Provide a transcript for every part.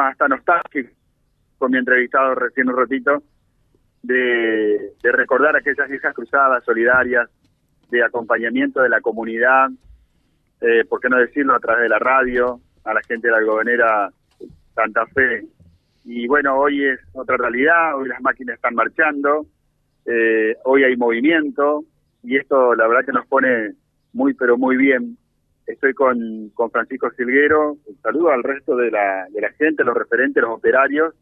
hasta nostálgicos con mi entrevistado recién un ratito, de, recordar aquellas viejas cruzadas solidarias, de acompañamiento de la comunidad, eh, por qué no decirlo a través de la radio, a la gente de la gobernera Santa Fe. Y bueno, hoy es otra realidad, hoy las máquinas están marchando, eh, hoy hay movimiento y esto la verdad que nos pone muy pero muy bien. Estoy con, con Francisco Silguero, un saludo al resto de la, de la gente, los referentes, los operarios,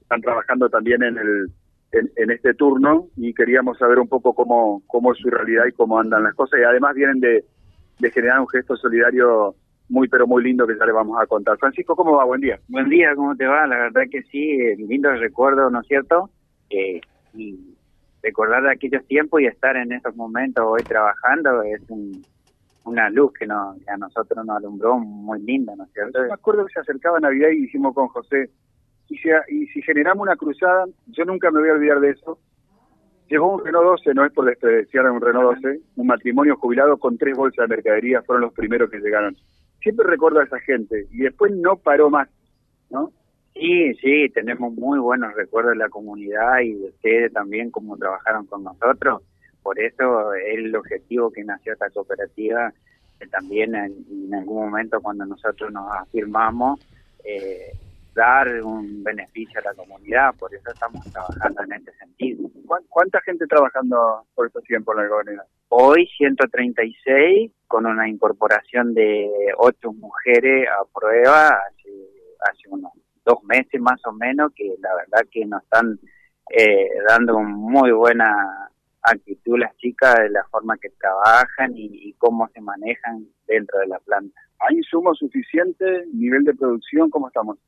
están trabajando también en el en, este turno y queríamos saber un poco cómo, cómo es su realidad y cómo andan las cosas y además vienen de, de generar un gesto solidario muy pero muy lindo que ya le vamos a contar. Francisco, ¿cómo va? Buen día. Buen día, ¿cómo te va? La verdad que sí, lindo recuerdo, ¿no es cierto? Eh, y recordar aquellos tiempos y estar en estos momentos hoy trabajando es una luz que, no, a nosotros nos alumbró muy linda, ¿no es cierto? me acuerdo que se acercaba Navidad y dijimos con José, y si, y si generamos una cruzada, yo nunca me voy a olvidar de eso, Llegó un Renault 12, no es por despreciar un Renault 12, un matrimonio jubilado con tres bolsas de mercadería fueron los primeros que llegaron. Siempre recuerdo a esa gente y después no paró más, ¿no? Sí, sí, tenemos muy buenos recuerdos de la comunidad y de ustedes también, como trabajaron con nosotros. Por eso es el objetivo que nació esta cooperativa, que también en, algún momento cuando nosotros nos afirmamos, eh, dar un beneficio a la comunidad, por eso estamos trabajando en este sentido. ¿Cuánta gente trabajando por estos tiempos en la comunidad? Hoy 136, con una incorporación de ocho mujeres a prueba hace, hace unos dos meses más o menos, que la verdad que nos están eh, dando muy buena actitud las chicas de la forma que trabajan y, cómo se manejan dentro de la planta. ¿Hay insumo suficiente? ¿Nivel de producción? ¿Cómo estamos?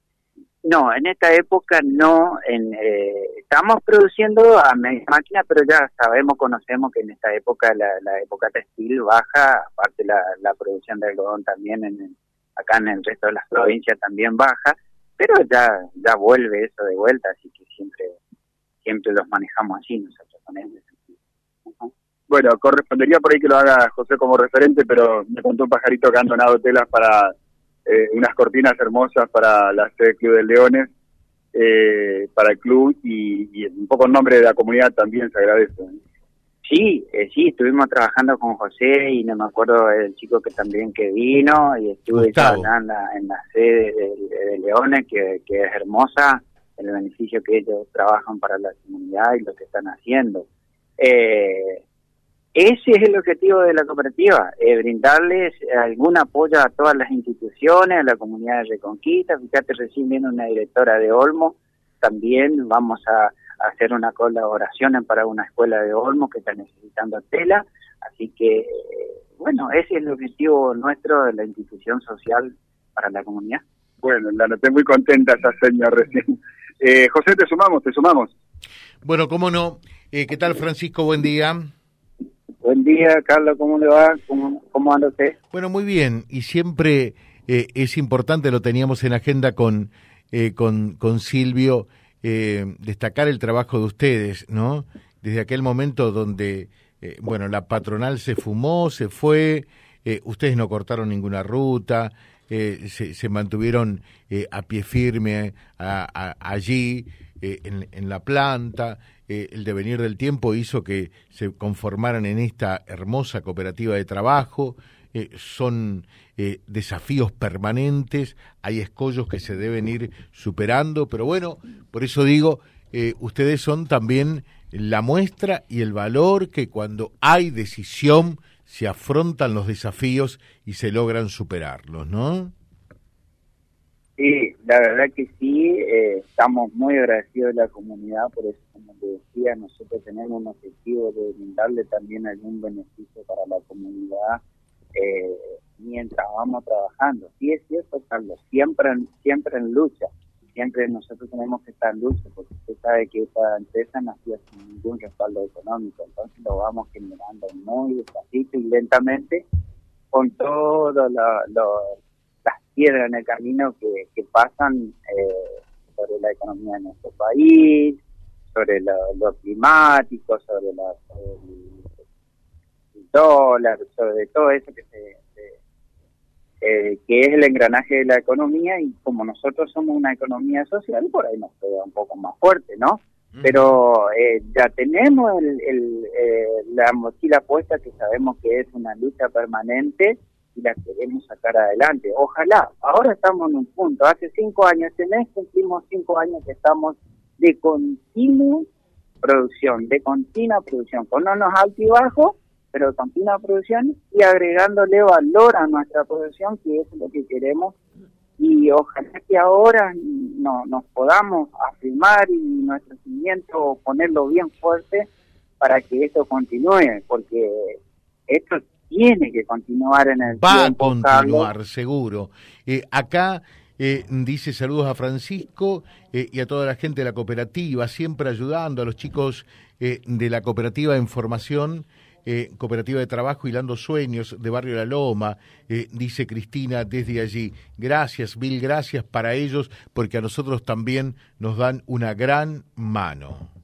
No, en esta época no. En, eh, estamos produciendo a máquina, pero ya sabemos, conocemos que en esta época, la, la época textil baja, aparte la, la producción de algodón también en, acá en el resto de las provincias también baja pero ya ya vuelve eso de vuelta, así que siempre siempre los manejamos así nosotros con. Bueno, correspondería por ahí que lo haga José como referente, pero me contó un pajarito que han donado telas para eh, unas cortinas hermosas para la sede Club de Leones, eh, para el club y, y, un poco en nombre de la comunidad también se agradece. Sí, eh, sí, estuvimos trabajando con José y no me acuerdo el chico que también que vino y estuve trabajando en la sede de, Leones, que, que, es hermosa, el beneficio que ellos trabajan para la comunidad y lo que están haciendo. Eh, ese es el objetivo de la cooperativa, eh, brindarles algún apoyo a todas las instituciones, a la comunidad de Reconquista. Fíjate, recién viene una directora de Olmo, también vamos a hacer una colaboración para una escuela de Olmo que está necesitando tela. Así que, bueno, ese es el objetivo nuestro de la institución social para la comunidad. Bueno, la noté muy contenta esa señora recién. Eh, José, te sumamos, te sumamos. Bueno, cómo no. Eh, ¿Qué tal, Francisco? Buen día. Buen día, Carlos, ¿cómo le va? ¿Cómo, cómo anda usted? Bueno, muy bien. Y siempre eh, es importante, lo teníamos en agenda con, con, con Silvio, eh, destacar el trabajo de ustedes, ¿no? Desde aquel momento donde, eh, bueno, la patronal se fumó, se fue, eh, ustedes no cortaron ninguna ruta, se, mantuvieron a pie firme allí, en, la planta. El devenir del tiempo hizo que se conformaran en esta hermosa cooperativa de trabajo. Eh, son eh, desafíos permanentes, hay escollos que se deben ir superando, pero bueno, por eso digo, eh, ustedes son también la muestra y el valor que cuando hay decisión se afrontan los desafíos y se logran superarlos, ¿no? Sí, la verdad que sí, estamos muy agradecidos de la comunidad, por eso, como te decía, nosotros tenemos un objetivo de brindarle también algún beneficio para la comunidad eh, mientras vamos trabajando. Sí es cierto, Carlos, siempre, siempre en lucha, siempre nosotros tenemos que estar en lucha, porque usted sabe que esta empresa nació sin ningún respaldo económico, entonces lo vamos generando muy despacito y lentamente con todas las piedras en el camino que, que pasan eh, sobre la economía de nuestro país, sobre lo, climático, sobre la dólar, sobre todo eso que se, eh, que es el engranaje de la economía y como nosotros somos una economía social, por ahí nos queda un poco más fuerte, ¿no? Pero eh, ya tenemos el, eh, la mochila puesta que sabemos que es una lucha permanente y la queremos sacar adelante. Ojalá, ahora estamos en un punto, hace cinco años, este mes cumplimos cinco años que estamos de continua producción, de continua producción, con unos altibajos, pero continua producción y agregándole valor a nuestra producción, que es lo que queremos. Y ojalá que ahora no, nos podamos afirmar y nuestro cimiento ponerlo bien fuerte para que esto continúe, porque esto tiene que continuar en el Va a continuar, seguro. Eh, acá eh, dice saludos a Francisco eh, y a toda la gente de la cooperativa, siempre ayudando a los chicos de la cooperativa en formación eh, Cooperativa de Trabajo Hilando Sueños de Barrio La Loma, eh, dice Cristina desde allí. Gracias, mil gracias para ellos, porque a nosotros también nos dan una gran mano.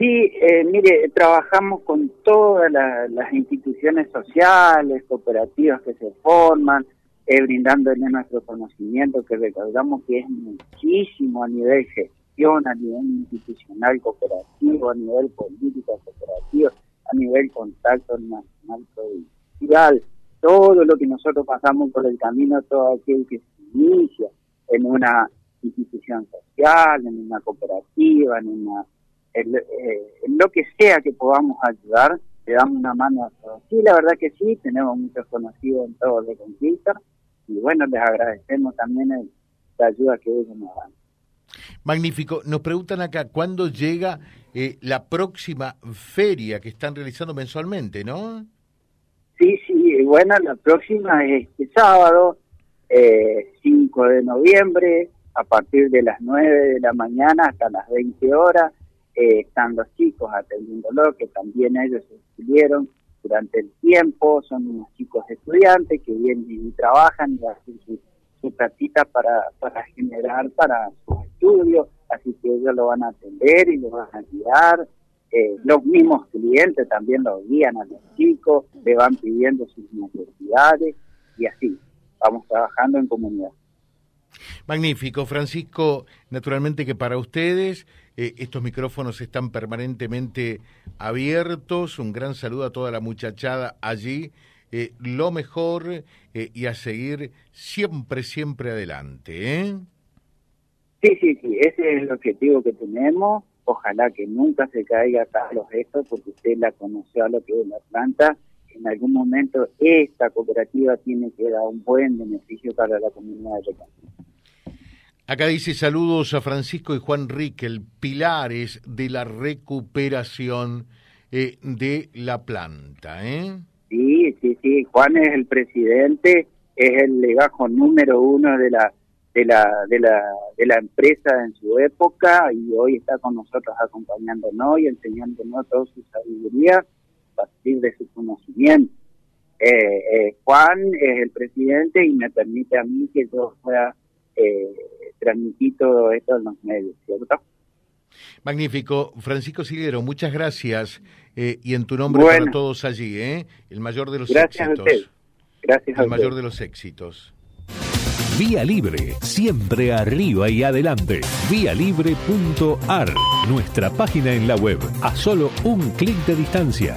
Sí, eh, mire, trabajamos con todas las instituciones sociales, cooperativas que se forman, brindándole nuestro conocimiento, que recordamos que es muchísimo a nivel gestión, a nivel institucional cooperativo, a nivel político cooperativo a nivel contacto nacional provincial, todo lo que nosotros pasamos por el camino, todo aquel que se inicia en una institución social, en una cooperativa, en una en, eh, lo que sea que podamos ayudar, le damos una mano a todos. Sí, la verdad que sí, tenemos muchos conocidos en todo de conquista y bueno, les agradecemos también la ayuda que ellos nos dan. Magnífico. Nos preguntan acá, ¿cuándo llega eh, la próxima feria que están realizando mensualmente, no? Sí, sí, bueno, la próxima es este sábado, eh, 5 de noviembre, a partir de las 9 de la mañana hasta las 20 horas. Eh, están los chicos atendiéndolo, que también ellos estuvieron durante el tiempo, son unos chicos estudiantes que vienen y trabajan y hacen su, su para, para generar para sus estudios así que ellos lo van a atender y lo van a guiar. Eh, los mismos clientes también lo guían a los chicos, le van pidiendo sus necesidades y así, vamos trabajando en comunidad. Magnífico, Francisco. Naturalmente que para ustedes eh, estos micrófonos están permanentemente abiertos. Un gran saludo a toda la muchachada allí. Eh, lo mejor y a seguir siempre, siempre adelante. ¿eh? Sí, sí, sí, ese es el objetivo que tenemos. Ojalá que nunca se caiga los esto, porque usted la conoció a lo que es la planta. En algún momento esta cooperativa tiene que dar un buen beneficio para la comunidad de Acá dice saludos a Francisco y Juan Riquel, pilares de la recuperación eh, de la planta. ¿eh? Sí, sí, sí. Juan es el presidente, es el legajo número uno de la de la, de la, de la empresa en su época y hoy está con nosotros acompañándonos y enseñándonos toda su sabiduría a partir de su conocimiento. Eh, eh, Juan es el presidente y me permite a mí que yo pueda eh, transmitir todo esto en los medios, ¿cierto? Magnífico. Francisco Silguero, muchas gracias. y en tu nombre para todos allí, ¿eh? El mayor de los gracias éxitos. Gracias El mayor de los éxitos. Vía Libre, siempre arriba y adelante. Vialibre.ar, nuestra página en la web, a solo un clic de distancia.